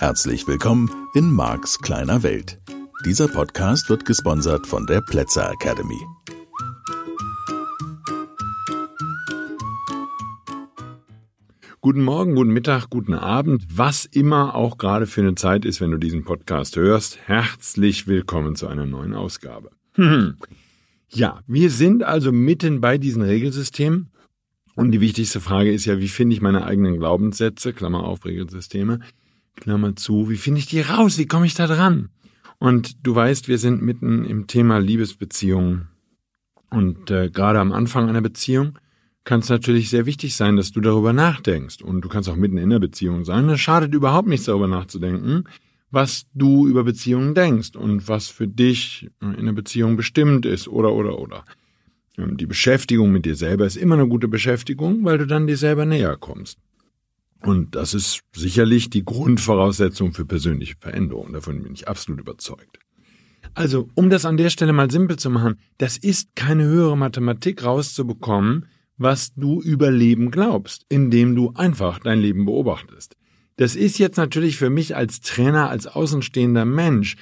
Herzlich willkommen in Marks kleiner Welt. Dieser Podcast wird gesponsert von der Plätzer Academy. Guten Morgen, guten Mittag, guten Abend, was immer auch gerade für eine Zeit ist, wenn du diesen Podcast hörst. Herzlich willkommen zu einer neuen Ausgabe. Ja, wir sind also mitten bei diesen Regelsystemen. Und die wichtigste Frage ist ja, wie finde ich meine eigenen Glaubenssätze, Klammer auf, Regelsysteme, Klammer zu, wie finde ich die raus, wie komme ich da dran? Und du weißt, wir sind mitten im Thema Liebesbeziehungen. Und äh, gerade am Anfang einer Beziehung kann es natürlich sehr wichtig sein, dass du darüber nachdenkst. Und du kannst auch mitten in der Beziehung sein. Es schadet überhaupt nichts, darüber nachzudenken, was du über Beziehungen denkst und was für dich in einer Beziehung bestimmt ist oder oder oder. Ähm, die Beschäftigung mit dir selber ist immer eine gute Beschäftigung, weil du dann dir selber näher kommst. Und das ist sicherlich die Grundvoraussetzung für persönliche Veränderung. Davon bin ich absolut überzeugt. Also, um das an der Stelle mal simpel zu machen, das ist keine höhere Mathematik rauszubekommen, was du über Leben glaubst, indem du einfach dein Leben beobachtest. Das ist jetzt natürlich für mich als Trainer, als außenstehender Mensch,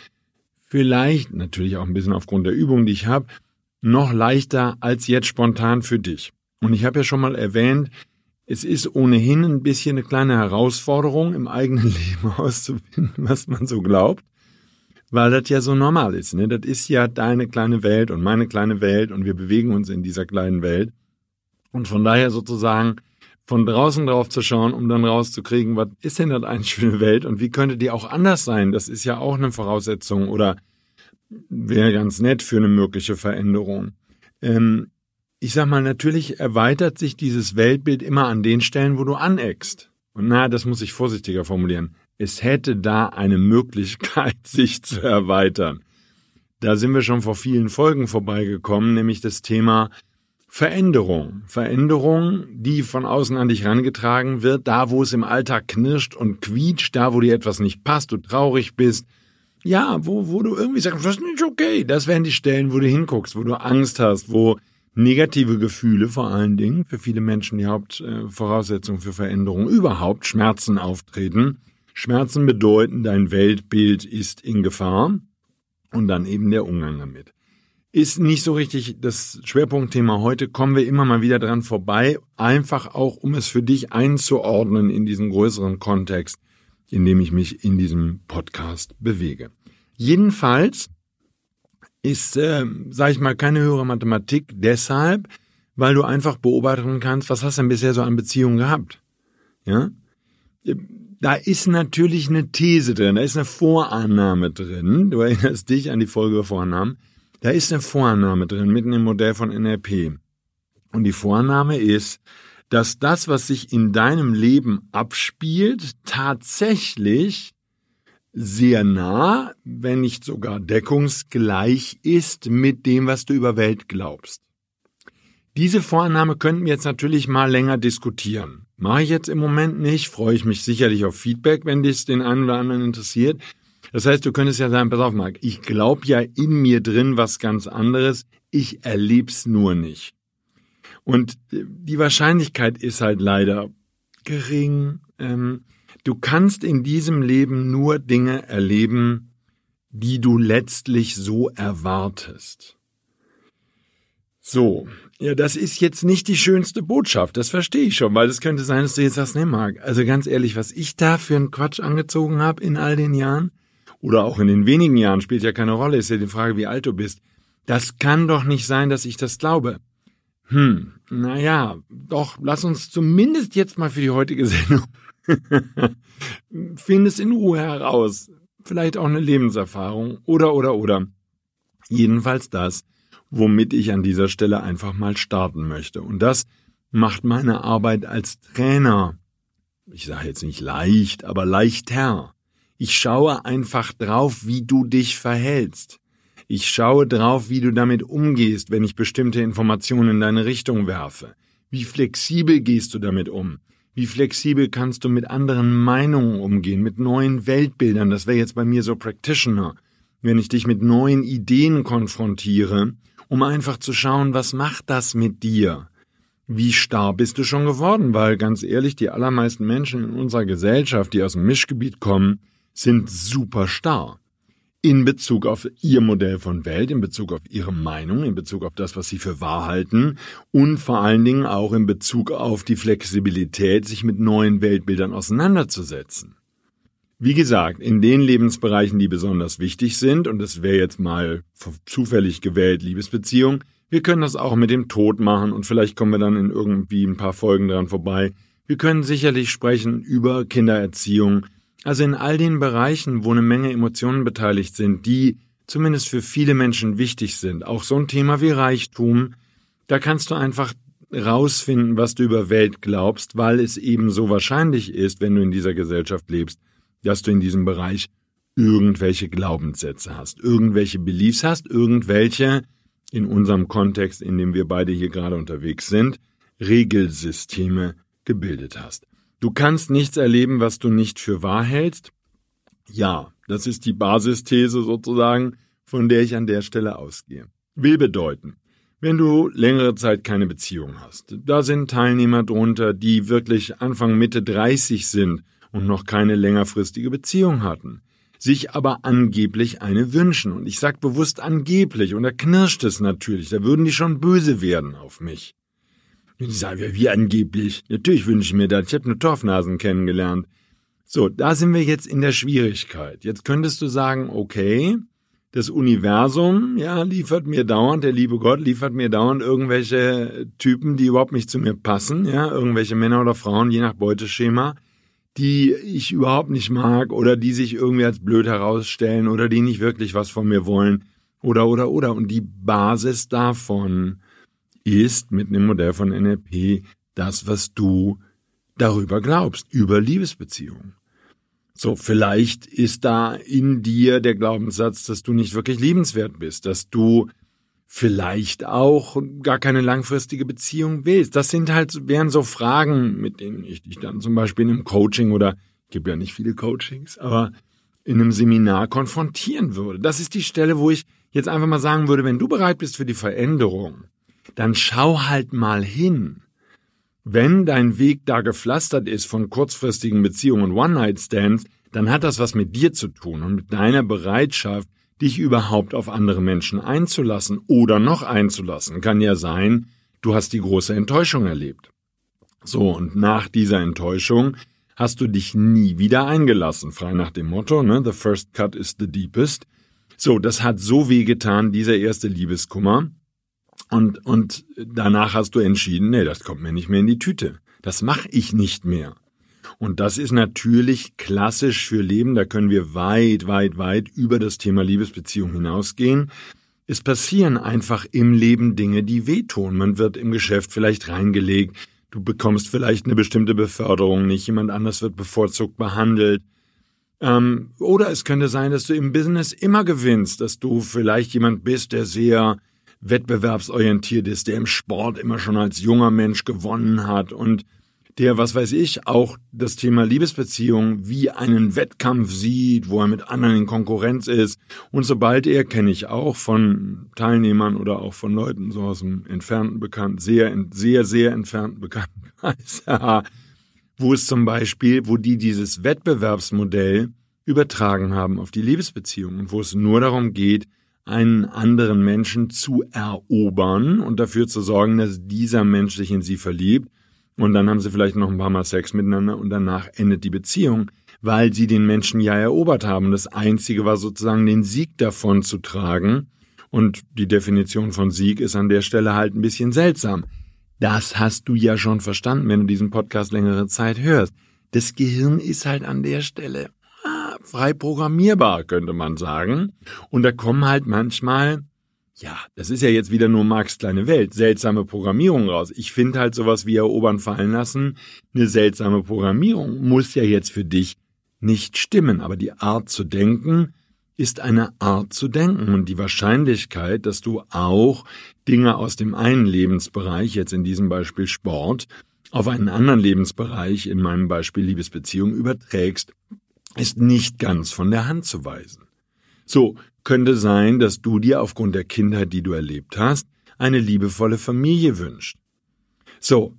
vielleicht natürlich auch ein bisschen aufgrund der Übung, die ich habe, noch leichter als jetzt spontan für dich. Und ich habe ja schon mal erwähnt, es ist ohnehin ein bisschen eine kleine Herausforderung, im eigenen Leben auszufinden, was man so glaubt, weil das ja so normal ist. Ne? Das ist ja deine kleine Welt und meine kleine Welt und wir bewegen uns in dieser kleinen Welt. Und von daher sozusagen von draußen drauf zu schauen, um dann rauszukriegen, was ist denn das eigentlich für eine Welt und wie könnte die auch anders sein? Das ist ja auch eine Voraussetzung oder wäre ganz nett für eine mögliche Veränderung. Ähm, ich sag mal, natürlich erweitert sich dieses Weltbild immer an den Stellen, wo du aneckst. Und na, das muss ich vorsichtiger formulieren. Es hätte da eine Möglichkeit, sich zu erweitern. Da sind wir schon vor vielen Folgen vorbeigekommen, nämlich das Thema Veränderung. Veränderung, die von außen an dich herangetragen wird, da wo es im Alltag knirscht und quietscht, da wo dir etwas nicht passt, du traurig bist. Ja, wo, wo du irgendwie sagst, das ist nicht okay. Das wären die Stellen, wo du hinguckst, wo du Angst hast, wo negative Gefühle vor allen Dingen, für viele Menschen die Hauptvoraussetzung für Veränderung, überhaupt Schmerzen auftreten. Schmerzen bedeuten, dein Weltbild ist in Gefahr und dann eben der Umgang damit ist nicht so richtig das Schwerpunktthema heute, kommen wir immer mal wieder dran vorbei, einfach auch, um es für dich einzuordnen in diesen größeren Kontext, in dem ich mich in diesem Podcast bewege. Jedenfalls ist, äh, sage ich mal, keine höhere Mathematik deshalb, weil du einfach beobachten kannst, was hast du denn bisher so an Beziehungen gehabt? Ja? Da ist natürlich eine These drin, da ist eine Vorannahme drin. Du erinnerst dich an die Folge Vornamen da ist eine Vorannahme drin, mitten im Modell von NLP. Und die Vorannahme ist, dass das, was sich in deinem Leben abspielt, tatsächlich sehr nah, wenn nicht sogar deckungsgleich ist mit dem, was du über Welt glaubst. Diese Vorannahme könnten wir jetzt natürlich mal länger diskutieren. Mache ich jetzt im Moment nicht, freue ich mich sicherlich auf Feedback, wenn dies den einen oder anderen interessiert. Das heißt, du könntest ja sagen, pass auf, Marc, ich glaube ja in mir drin was ganz anderes, ich erleb's nur nicht. Und die Wahrscheinlichkeit ist halt leider gering. Ähm, du kannst in diesem Leben nur Dinge erleben, die du letztlich so erwartest. So, ja, das ist jetzt nicht die schönste Botschaft, das verstehe ich schon, weil es könnte sein, dass du jetzt sagst, nee, Marc, also ganz ehrlich, was ich da für einen Quatsch angezogen habe in all den Jahren, oder auch in den wenigen Jahren spielt ja keine Rolle, ist ja die Frage, wie alt du bist. Das kann doch nicht sein, dass ich das glaube. Hm, naja, doch, lass uns zumindest jetzt mal für die heutige Sendung find es in Ruhe heraus. Vielleicht auch eine Lebenserfahrung oder, oder, oder. Jedenfalls das, womit ich an dieser Stelle einfach mal starten möchte. Und das macht meine Arbeit als Trainer, ich sage jetzt nicht leicht, aber leichter. Ich schaue einfach drauf, wie du dich verhältst. Ich schaue drauf, wie du damit umgehst, wenn ich bestimmte Informationen in deine Richtung werfe. Wie flexibel gehst du damit um? Wie flexibel kannst du mit anderen Meinungen umgehen, mit neuen Weltbildern? Das wäre jetzt bei mir so Practitioner. Wenn ich dich mit neuen Ideen konfrontiere, um einfach zu schauen, was macht das mit dir? Wie starr bist du schon geworden? Weil ganz ehrlich, die allermeisten Menschen in unserer Gesellschaft, die aus dem Mischgebiet kommen, sind super starr in Bezug auf ihr Modell von Welt, in Bezug auf ihre Meinung, in Bezug auf das, was sie für wahr halten und vor allen Dingen auch in Bezug auf die Flexibilität, sich mit neuen Weltbildern auseinanderzusetzen. Wie gesagt, in den Lebensbereichen, die besonders wichtig sind, und das wäre jetzt mal zufällig gewählt Liebesbeziehung, wir können das auch mit dem Tod machen und vielleicht kommen wir dann in irgendwie ein paar Folgen dran vorbei. Wir können sicherlich sprechen über Kindererziehung, also in all den Bereichen, wo eine Menge Emotionen beteiligt sind, die zumindest für viele Menschen wichtig sind, auch so ein Thema wie Reichtum, da kannst du einfach rausfinden, was du über Welt glaubst, weil es eben so wahrscheinlich ist, wenn du in dieser Gesellschaft lebst, dass du in diesem Bereich irgendwelche Glaubenssätze hast, irgendwelche Beliefs hast, irgendwelche, in unserem Kontext, in dem wir beide hier gerade unterwegs sind, Regelsysteme gebildet hast. Du kannst nichts erleben, was du nicht für wahr hältst. Ja, das ist die Basisthese sozusagen, von der ich an der Stelle ausgehe. Will bedeuten, wenn du längere Zeit keine Beziehung hast, da sind Teilnehmer drunter, die wirklich Anfang Mitte 30 sind und noch keine längerfristige Beziehung hatten, sich aber angeblich eine wünschen. Und ich sag bewusst angeblich, und da knirscht es natürlich, da würden die schon böse werden auf mich. Und ich sage, wie angeblich? Natürlich wünsche ich mir das. Ich habe nur Torfnasen kennengelernt. So, da sind wir jetzt in der Schwierigkeit. Jetzt könntest du sagen, okay, das Universum, ja, liefert mir dauernd, der liebe Gott liefert mir dauernd irgendwelche Typen, die überhaupt nicht zu mir passen, ja, irgendwelche Männer oder Frauen, je nach Beuteschema, die ich überhaupt nicht mag oder die sich irgendwie als blöd herausstellen oder die nicht wirklich was von mir wollen oder, oder, oder. Und die Basis davon ist mit einem Modell von NLP das, was du darüber glaubst, über Liebesbeziehungen. So, vielleicht ist da in dir der Glaubenssatz, dass du nicht wirklich liebenswert bist, dass du vielleicht auch gar keine langfristige Beziehung willst. Das sind halt, wären so Fragen, mit denen ich dich dann zum Beispiel in einem Coaching oder, gibt ja nicht viele Coachings, aber in einem Seminar konfrontieren würde. Das ist die Stelle, wo ich jetzt einfach mal sagen würde, wenn du bereit bist für die Veränderung, dann schau halt mal hin. Wenn dein Weg da gepflastert ist von kurzfristigen Beziehungen und One-Night-Stands, dann hat das was mit dir zu tun und mit deiner Bereitschaft, dich überhaupt auf andere Menschen einzulassen oder noch einzulassen. Kann ja sein, du hast die große Enttäuschung erlebt. So, und nach dieser Enttäuschung hast du dich nie wieder eingelassen, frei nach dem Motto, ne, the first cut is the deepest. So, das hat so weh getan, dieser erste Liebeskummer, und, und danach hast du entschieden, nee, das kommt mir nicht mehr in die Tüte. Das mache ich nicht mehr. Und das ist natürlich klassisch für Leben. Da können wir weit, weit, weit über das Thema Liebesbeziehung hinausgehen. Es passieren einfach im Leben Dinge, die wehtun. Man wird im Geschäft vielleicht reingelegt. Du bekommst vielleicht eine bestimmte Beförderung nicht. Jemand anders wird bevorzugt behandelt. Ähm, oder es könnte sein, dass du im Business immer gewinnst, dass du vielleicht jemand bist, der sehr wettbewerbsorientiert ist, der im Sport immer schon als junger Mensch gewonnen hat und der, was weiß ich, auch das Thema Liebesbeziehung wie einen Wettkampf sieht, wo er mit anderen in Konkurrenz ist. Und sobald er, kenne ich auch von Teilnehmern oder auch von Leuten so aus dem entfernten Bekannten, sehr, sehr, sehr entfernten Bekanntenkreis, wo es zum Beispiel, wo die dieses Wettbewerbsmodell übertragen haben auf die Liebesbeziehung und wo es nur darum geht, einen anderen Menschen zu erobern und dafür zu sorgen, dass dieser Mensch sich in sie verliebt. Und dann haben sie vielleicht noch ein paar Mal Sex miteinander und danach endet die Beziehung, weil sie den Menschen ja erobert haben. Das Einzige war sozusagen den Sieg davon zu tragen. Und die Definition von Sieg ist an der Stelle halt ein bisschen seltsam. Das hast du ja schon verstanden, wenn du diesen Podcast längere Zeit hörst. Das Gehirn ist halt an der Stelle frei programmierbar, könnte man sagen. Und da kommen halt manchmal, ja, das ist ja jetzt wieder nur Marx kleine Welt, seltsame Programmierung raus. Ich finde halt sowas wie erobern fallen lassen, eine seltsame Programmierung muss ja jetzt für dich nicht stimmen, aber die Art zu denken ist eine Art zu denken und die Wahrscheinlichkeit, dass du auch Dinge aus dem einen Lebensbereich, jetzt in diesem Beispiel Sport, auf einen anderen Lebensbereich, in meinem Beispiel Liebesbeziehung, überträgst, ist nicht ganz von der Hand zu weisen. So könnte sein, dass du dir aufgrund der Kindheit, die du erlebt hast, eine liebevolle Familie wünschst. So,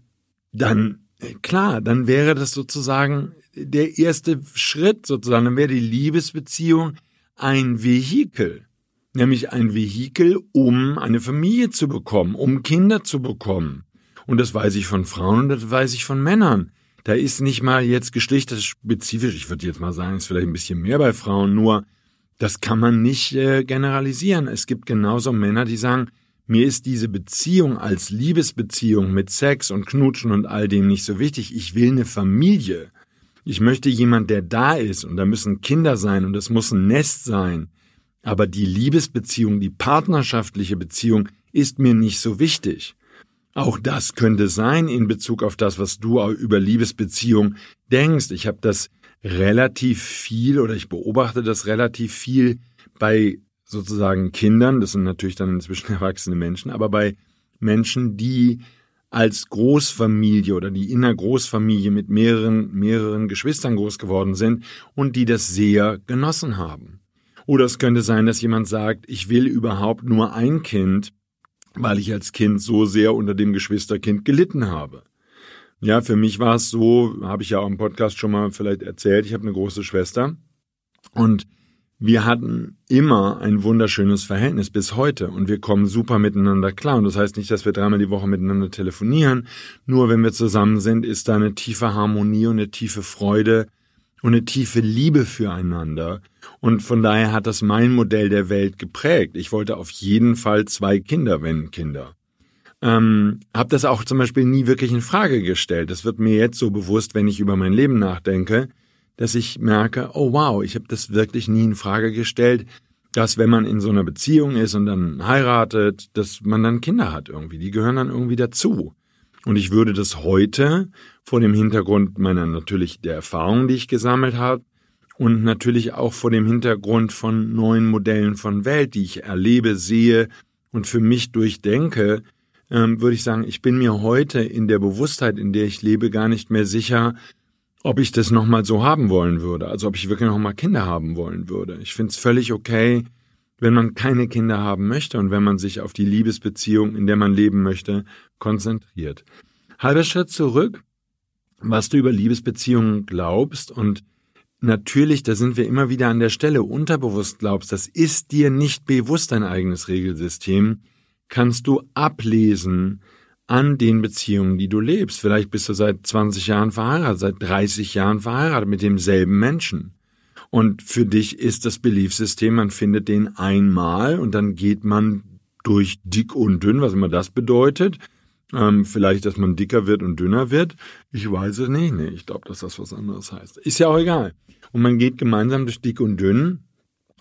dann, klar, dann wäre das sozusagen der erste Schritt sozusagen, dann wäre die Liebesbeziehung ein Vehikel, nämlich ein Vehikel, um eine Familie zu bekommen, um Kinder zu bekommen. Und das weiß ich von Frauen und das weiß ich von Männern. Da ist nicht mal jetzt geschlechterspezifisch, ich würde jetzt mal sagen, ist vielleicht ein bisschen mehr bei Frauen, nur das kann man nicht äh, generalisieren. Es gibt genauso Männer, die sagen, mir ist diese Beziehung als Liebesbeziehung mit Sex und Knutschen und all dem nicht so wichtig. Ich will eine Familie. Ich möchte jemand, der da ist und da müssen Kinder sein und es muss ein Nest sein. Aber die Liebesbeziehung, die partnerschaftliche Beziehung ist mir nicht so wichtig. Auch das könnte sein in Bezug auf das, was du über Liebesbeziehung denkst. Ich habe das relativ viel oder ich beobachte das relativ viel bei sozusagen Kindern, das sind natürlich dann inzwischen erwachsene Menschen, aber bei Menschen, die als Großfamilie oder die in einer Großfamilie mit mehreren, mehreren Geschwistern groß geworden sind und die das sehr genossen haben. Oder es könnte sein, dass jemand sagt, ich will überhaupt nur ein Kind, weil ich als Kind so sehr unter dem Geschwisterkind gelitten habe. Ja, für mich war es so, habe ich ja auch im Podcast schon mal vielleicht erzählt, ich habe eine große Schwester und wir hatten immer ein wunderschönes Verhältnis bis heute und wir kommen super miteinander klar. Und das heißt nicht, dass wir dreimal die Woche miteinander telefonieren. Nur wenn wir zusammen sind, ist da eine tiefe Harmonie und eine tiefe Freude und eine tiefe Liebe füreinander. Und von daher hat das mein Modell der Welt geprägt. Ich wollte auf jeden Fall zwei Kinder, wenn Kinder. Ähm, habe das auch zum Beispiel nie wirklich in Frage gestellt. Das wird mir jetzt so bewusst, wenn ich über mein Leben nachdenke dass ich merke, oh wow, ich habe das wirklich nie in Frage gestellt, dass wenn man in so einer Beziehung ist und dann heiratet, dass man dann Kinder hat irgendwie. Die gehören dann irgendwie dazu. Und ich würde das heute vor dem Hintergrund meiner natürlich der Erfahrung, die ich gesammelt habe, und natürlich auch vor dem Hintergrund von neuen Modellen von Welt, die ich erlebe, sehe und für mich durchdenke, ähm, würde ich sagen, ich bin mir heute in der Bewusstheit, in der ich lebe, gar nicht mehr sicher, ob ich das nochmal so haben wollen würde, also ob ich wirklich nochmal Kinder haben wollen würde. Ich finde es völlig okay, wenn man keine Kinder haben möchte und wenn man sich auf die Liebesbeziehung, in der man leben möchte, konzentriert. Halber Schritt zurück, was du über Liebesbeziehungen glaubst und natürlich, da sind wir immer wieder an der Stelle, unterbewusst glaubst, das ist dir nicht bewusst dein eigenes Regelsystem, kannst du ablesen, an den Beziehungen, die du lebst. Vielleicht bist du seit 20 Jahren verheiratet, seit 30 Jahren verheiratet mit demselben Menschen. Und für dich ist das Beliefsystem, man findet den einmal und dann geht man durch dick und dünn, was immer das bedeutet. Ähm, vielleicht, dass man dicker wird und dünner wird. Ich weiß es nicht. Nee, ich glaube, dass das was anderes heißt. Ist ja auch egal. Und man geht gemeinsam durch dick und dünn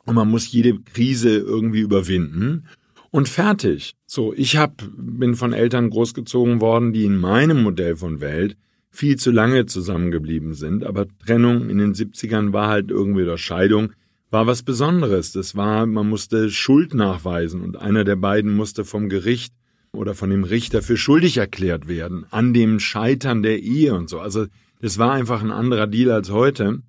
und man muss jede Krise irgendwie überwinden und fertig. So, ich hab, bin von Eltern großgezogen worden, die in meinem Modell von Welt viel zu lange zusammengeblieben sind, aber Trennung in den 70ern war halt irgendwie oder Scheidung war was Besonderes. Das war, man musste Schuld nachweisen und einer der beiden musste vom Gericht oder von dem Richter für schuldig erklärt werden an dem Scheitern der Ehe und so. Also das war einfach ein anderer Deal als heute.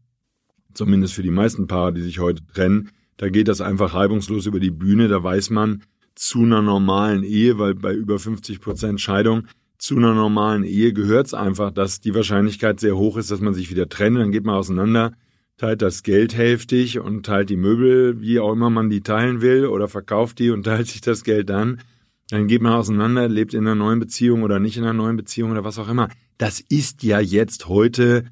Zumindest für die meisten Paare, die sich heute trennen. Da geht das einfach reibungslos über die Bühne. Da weiß man, zu einer normalen Ehe, weil bei über 50 Prozent Scheidung zu einer normalen Ehe gehört es einfach, dass die Wahrscheinlichkeit sehr hoch ist, dass man sich wieder trennt. Dann geht man auseinander, teilt das Geld hälftig und teilt die Möbel, wie auch immer man die teilen will, oder verkauft die und teilt sich das Geld dann. Dann geht man auseinander, lebt in einer neuen Beziehung oder nicht in einer neuen Beziehung oder was auch immer. Das ist ja jetzt heute,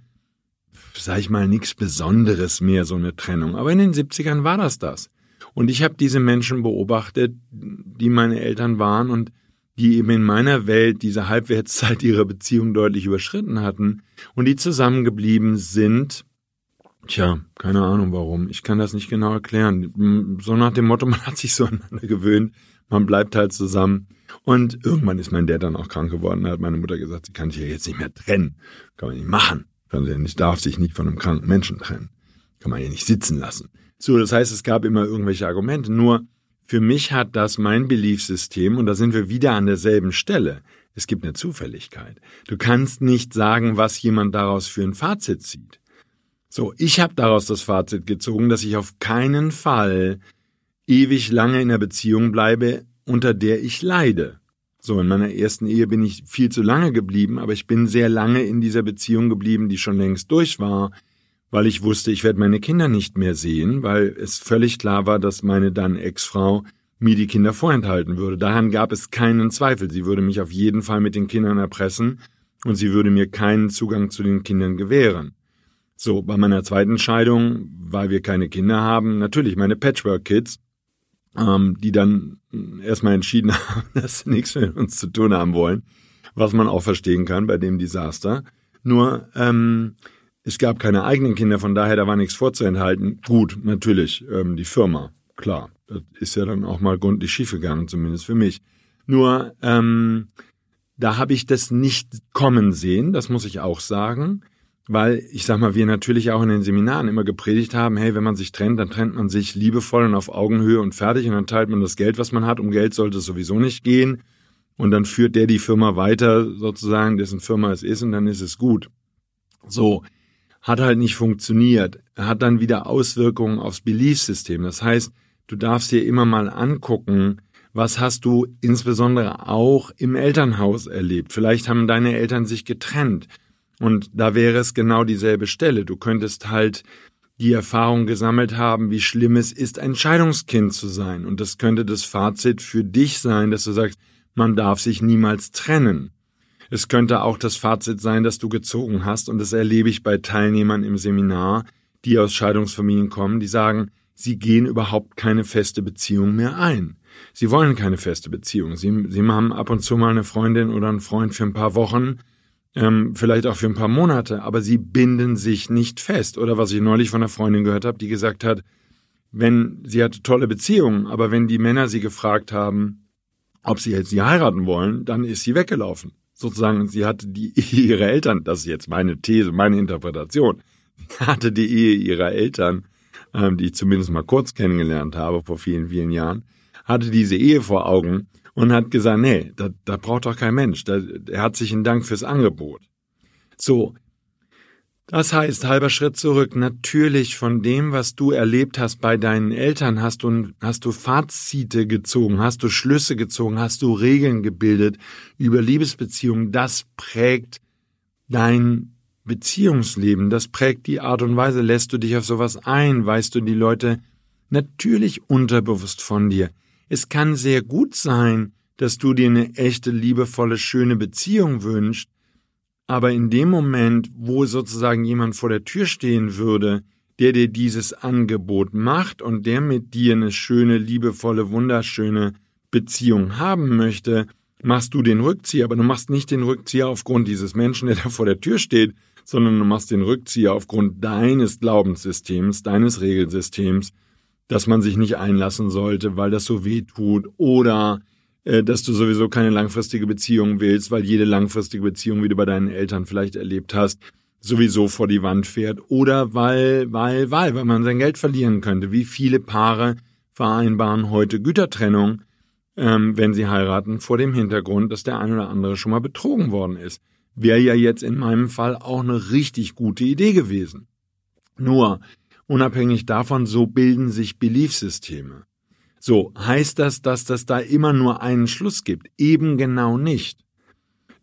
sag ich mal, nichts Besonderes mehr, so eine Trennung. Aber in den 70ern war das das. Und ich habe diese Menschen beobachtet, die meine Eltern waren und die eben in meiner Welt diese Halbwertszeit ihrer Beziehung deutlich überschritten hatten und die zusammengeblieben sind. Tja, keine Ahnung warum. Ich kann das nicht genau erklären. So nach dem Motto, man hat sich so aneinander gewöhnt, man bleibt halt zusammen. Und irgendwann ist mein Dad dann auch krank geworden. Da hat meine Mutter gesagt, sie kann sich ja jetzt nicht mehr trennen. Kann man nicht machen. Kann nicht, darf sich nicht von einem kranken Menschen trennen. Kann man ja nicht sitzen lassen. So, das heißt, es gab immer irgendwelche Argumente. Nur für mich hat das mein Beliefsystem, und da sind wir wieder an derselben Stelle. Es gibt eine Zufälligkeit. Du kannst nicht sagen, was jemand daraus für ein Fazit zieht. So, ich habe daraus das Fazit gezogen, dass ich auf keinen Fall ewig lange in einer Beziehung bleibe, unter der ich leide. So, in meiner ersten Ehe bin ich viel zu lange geblieben, aber ich bin sehr lange in dieser Beziehung geblieben, die schon längst durch war, weil ich wusste, ich werde meine Kinder nicht mehr sehen, weil es völlig klar war, dass meine dann Ex-Frau mir die Kinder vorenthalten würde. Daran gab es keinen Zweifel. Sie würde mich auf jeden Fall mit den Kindern erpressen und sie würde mir keinen Zugang zu den Kindern gewähren. So, bei meiner zweiten Scheidung, weil wir keine Kinder haben, natürlich meine Patchwork-Kids, ähm, die dann erstmal entschieden haben, dass sie nichts mit uns zu tun haben wollen, was man auch verstehen kann bei dem Desaster. Nur, ähm, es gab keine eigenen Kinder, von daher da war nichts vorzuenthalten. Gut, natürlich, ähm, die Firma, klar. Das ist ja dann auch mal gründlich schiefgegangen, zumindest für mich. Nur, ähm, da habe ich das nicht kommen sehen, das muss ich auch sagen, weil ich sag mal, wir natürlich auch in den Seminaren immer gepredigt haben, hey, wenn man sich trennt, dann trennt man sich liebevoll und auf Augenhöhe und fertig und dann teilt man das Geld, was man hat. Um Geld sollte es sowieso nicht gehen. Und dann führt der die Firma weiter, sozusagen, dessen Firma es ist, und dann ist es gut. So, hat halt nicht funktioniert. Hat dann wieder Auswirkungen aufs Beliefsystem. Das heißt, du darfst dir immer mal angucken, was hast du insbesondere auch im Elternhaus erlebt? Vielleicht haben deine Eltern sich getrennt. Und da wäre es genau dieselbe Stelle. Du könntest halt die Erfahrung gesammelt haben, wie schlimm es ist, ein Scheidungskind zu sein. Und das könnte das Fazit für dich sein, dass du sagst, man darf sich niemals trennen. Es könnte auch das Fazit sein, dass du gezogen hast, und das erlebe ich bei Teilnehmern im Seminar, die aus Scheidungsfamilien kommen, die sagen, sie gehen überhaupt keine feste Beziehung mehr ein. Sie wollen keine feste Beziehung. Sie, sie haben ab und zu mal eine Freundin oder einen Freund für ein paar Wochen, ähm, vielleicht auch für ein paar Monate, aber sie binden sich nicht fest. Oder was ich neulich von einer Freundin gehört habe, die gesagt hat, wenn sie hatte tolle Beziehungen, aber wenn die Männer sie gefragt haben, ob sie jetzt sie heiraten wollen, dann ist sie weggelaufen. Sozusagen, sie hatte die Ehe ihrer Eltern, das ist jetzt meine These, meine Interpretation, hatte die Ehe ihrer Eltern, ähm, die ich zumindest mal kurz kennengelernt habe vor vielen, vielen Jahren, hatte diese Ehe vor Augen und hat gesagt, nee, da, da braucht doch kein Mensch. Da, herzlichen Dank fürs Angebot. So. Das heißt, halber Schritt zurück. Natürlich von dem, was du erlebt hast bei deinen Eltern, hast du, hast du Fazite gezogen, hast du Schlüsse gezogen, hast du Regeln gebildet über Liebesbeziehungen. Das prägt dein Beziehungsleben. Das prägt die Art und Weise. Lässt du dich auf sowas ein? Weißt du die Leute natürlich unterbewusst von dir? Es kann sehr gut sein, dass du dir eine echte, liebevolle, schöne Beziehung wünschst, aber in dem Moment, wo sozusagen jemand vor der Tür stehen würde, der dir dieses Angebot macht und der mit dir eine schöne, liebevolle, wunderschöne Beziehung haben möchte, machst du den Rückzieher, aber du machst nicht den Rückzieher aufgrund dieses Menschen, der da vor der Tür steht, sondern du machst den Rückzieher aufgrund deines Glaubenssystems, deines Regelsystems, dass man sich nicht einlassen sollte, weil das so weh tut oder dass du sowieso keine langfristige Beziehung willst, weil jede langfristige Beziehung, wie du bei deinen Eltern vielleicht erlebt hast, sowieso vor die Wand fährt oder weil, weil, weil, weil man sein Geld verlieren könnte. Wie viele Paare vereinbaren heute Gütertrennung, ähm, wenn sie heiraten, vor dem Hintergrund, dass der ein oder andere schon mal betrogen worden ist. Wäre ja jetzt in meinem Fall auch eine richtig gute Idee gewesen. Nur, Unabhängig davon, so bilden sich Beliefsysteme. So, heißt das, dass das da immer nur einen Schluss gibt? Eben genau nicht.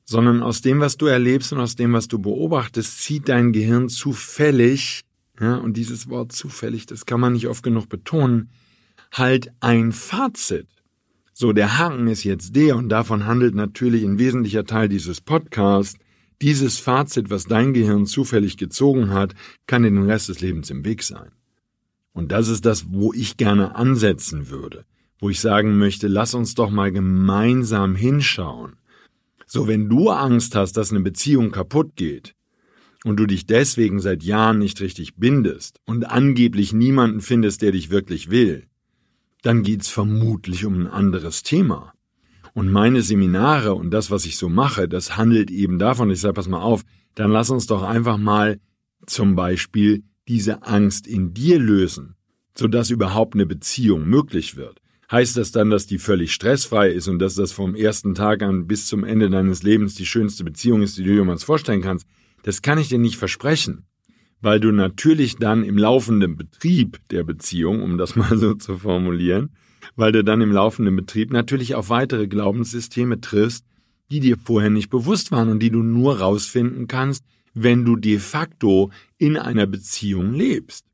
Sondern aus dem, was du erlebst und aus dem, was du beobachtest, zieht dein Gehirn zufällig, ja, und dieses Wort zufällig, das kann man nicht oft genug betonen, halt ein Fazit. So, der Haken ist jetzt der, und davon handelt natürlich ein wesentlicher Teil dieses Podcasts, dieses Fazit, was dein Gehirn zufällig gezogen hat, kann dir den Rest des Lebens im Weg sein. Und das ist das, wo ich gerne ansetzen würde, wo ich sagen möchte, lass uns doch mal gemeinsam hinschauen. So, wenn du Angst hast, dass eine Beziehung kaputt geht und du dich deswegen seit Jahren nicht richtig bindest und angeblich niemanden findest, der dich wirklich will, dann geht's vermutlich um ein anderes Thema. Und meine Seminare und das, was ich so mache, das handelt eben davon, ich sage, pass mal auf, dann lass uns doch einfach mal zum Beispiel diese Angst in dir lösen, sodass überhaupt eine Beziehung möglich wird. Heißt das dann, dass die völlig stressfrei ist und dass das vom ersten Tag an bis zum Ende deines Lebens die schönste Beziehung ist, die du dir jemals vorstellen kannst? Das kann ich dir nicht versprechen, weil du natürlich dann im laufenden Betrieb der Beziehung, um das mal so zu formulieren, weil du dann im laufenden Betrieb natürlich auf weitere Glaubenssysteme triffst, die dir vorher nicht bewusst waren und die du nur rausfinden kannst, wenn du de facto in einer Beziehung lebst.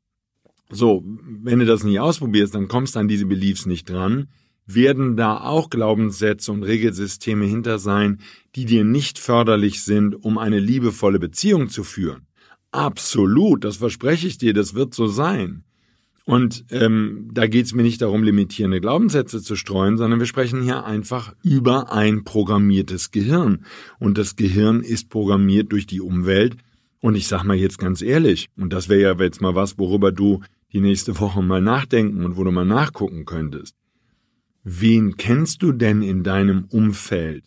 So, wenn du das nicht ausprobierst, dann kommst du an diese Beliefs nicht dran, werden da auch Glaubenssätze und Regelsysteme hinter sein, die dir nicht förderlich sind, um eine liebevolle Beziehung zu führen. Absolut, das verspreche ich dir, das wird so sein. Und ähm, da geht es mir nicht darum, limitierende Glaubenssätze zu streuen, sondern wir sprechen hier einfach über ein programmiertes Gehirn. Und das Gehirn ist programmiert durch die Umwelt. Und ich sag mal jetzt ganz ehrlich, und das wäre ja jetzt mal was, worüber du die nächste Woche mal nachdenken und wo du mal nachgucken könntest. Wen kennst du denn in deinem Umfeld,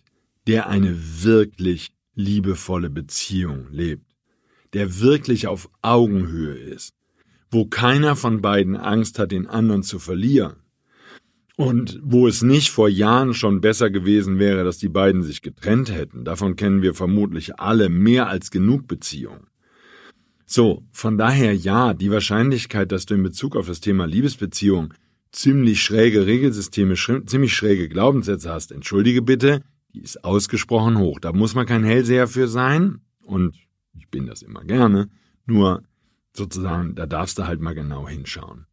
der eine wirklich liebevolle Beziehung lebt, der wirklich auf Augenhöhe ist, wo keiner von beiden Angst hat, den anderen zu verlieren, und wo es nicht vor Jahren schon besser gewesen wäre, dass die beiden sich getrennt hätten, davon kennen wir vermutlich alle mehr als genug Beziehungen. So, von daher ja, die Wahrscheinlichkeit, dass du in Bezug auf das Thema Liebesbeziehung ziemlich schräge Regelsysteme, ziemlich schräge Glaubenssätze hast, entschuldige bitte, die ist ausgesprochen hoch. Da muss man kein Hellseher für sein und ich bin das immer gerne, nur sozusagen, da darfst du halt mal genau hinschauen.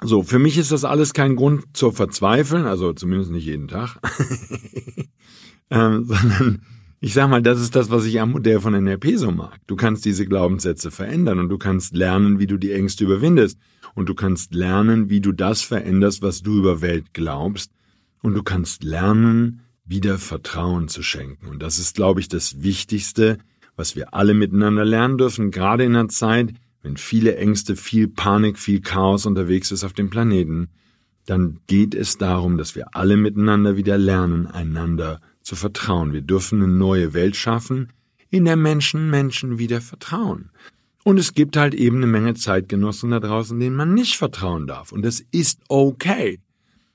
So, für mich ist das alles kein Grund zur Verzweifeln, also zumindest nicht jeden Tag, ähm, sondern ich sag mal, das ist das, was ich am Modell von NLP so mag. Du kannst diese Glaubenssätze verändern und du kannst lernen, wie du die Ängste überwindest. Und du kannst lernen, wie du das veränderst, was du über Welt glaubst. Und du kannst lernen, wieder Vertrauen zu schenken. Und das ist, glaube ich, das Wichtigste, was wir alle miteinander lernen dürfen, gerade in einer Zeit, wenn viele Ängste, viel Panik, viel Chaos unterwegs ist auf dem Planeten, dann geht es darum, dass wir alle miteinander wieder lernen, einander zu vertrauen. Wir dürfen eine neue Welt schaffen, in der Menschen Menschen wieder vertrauen. Und es gibt halt eben eine Menge Zeitgenossen da draußen, denen man nicht vertrauen darf. Und das ist okay.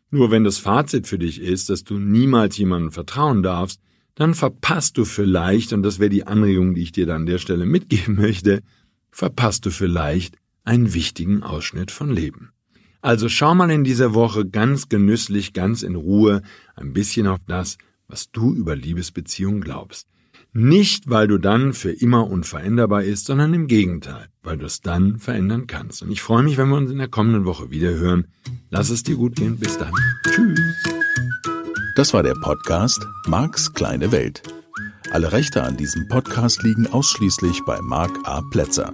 Nur wenn das Fazit für dich ist, dass du niemals jemandem vertrauen darfst, dann verpasst du vielleicht, und das wäre die Anregung, die ich dir da an der Stelle mitgeben möchte, verpasst du vielleicht einen wichtigen Ausschnitt von Leben. Also schau mal in dieser Woche ganz genüsslich, ganz in Ruhe ein bisschen auf das, was du über Liebesbeziehungen glaubst. Nicht, weil du dann für immer unveränderbar ist, sondern im Gegenteil, weil du es dann verändern kannst. Und ich freue mich, wenn wir uns in der kommenden Woche wieder hören. Lass es dir gut gehen. Bis dann. Tschüss. Das war der Podcast Marks kleine Welt. Alle Rechte an diesem Podcast liegen ausschließlich bei Mark A. Plätzer.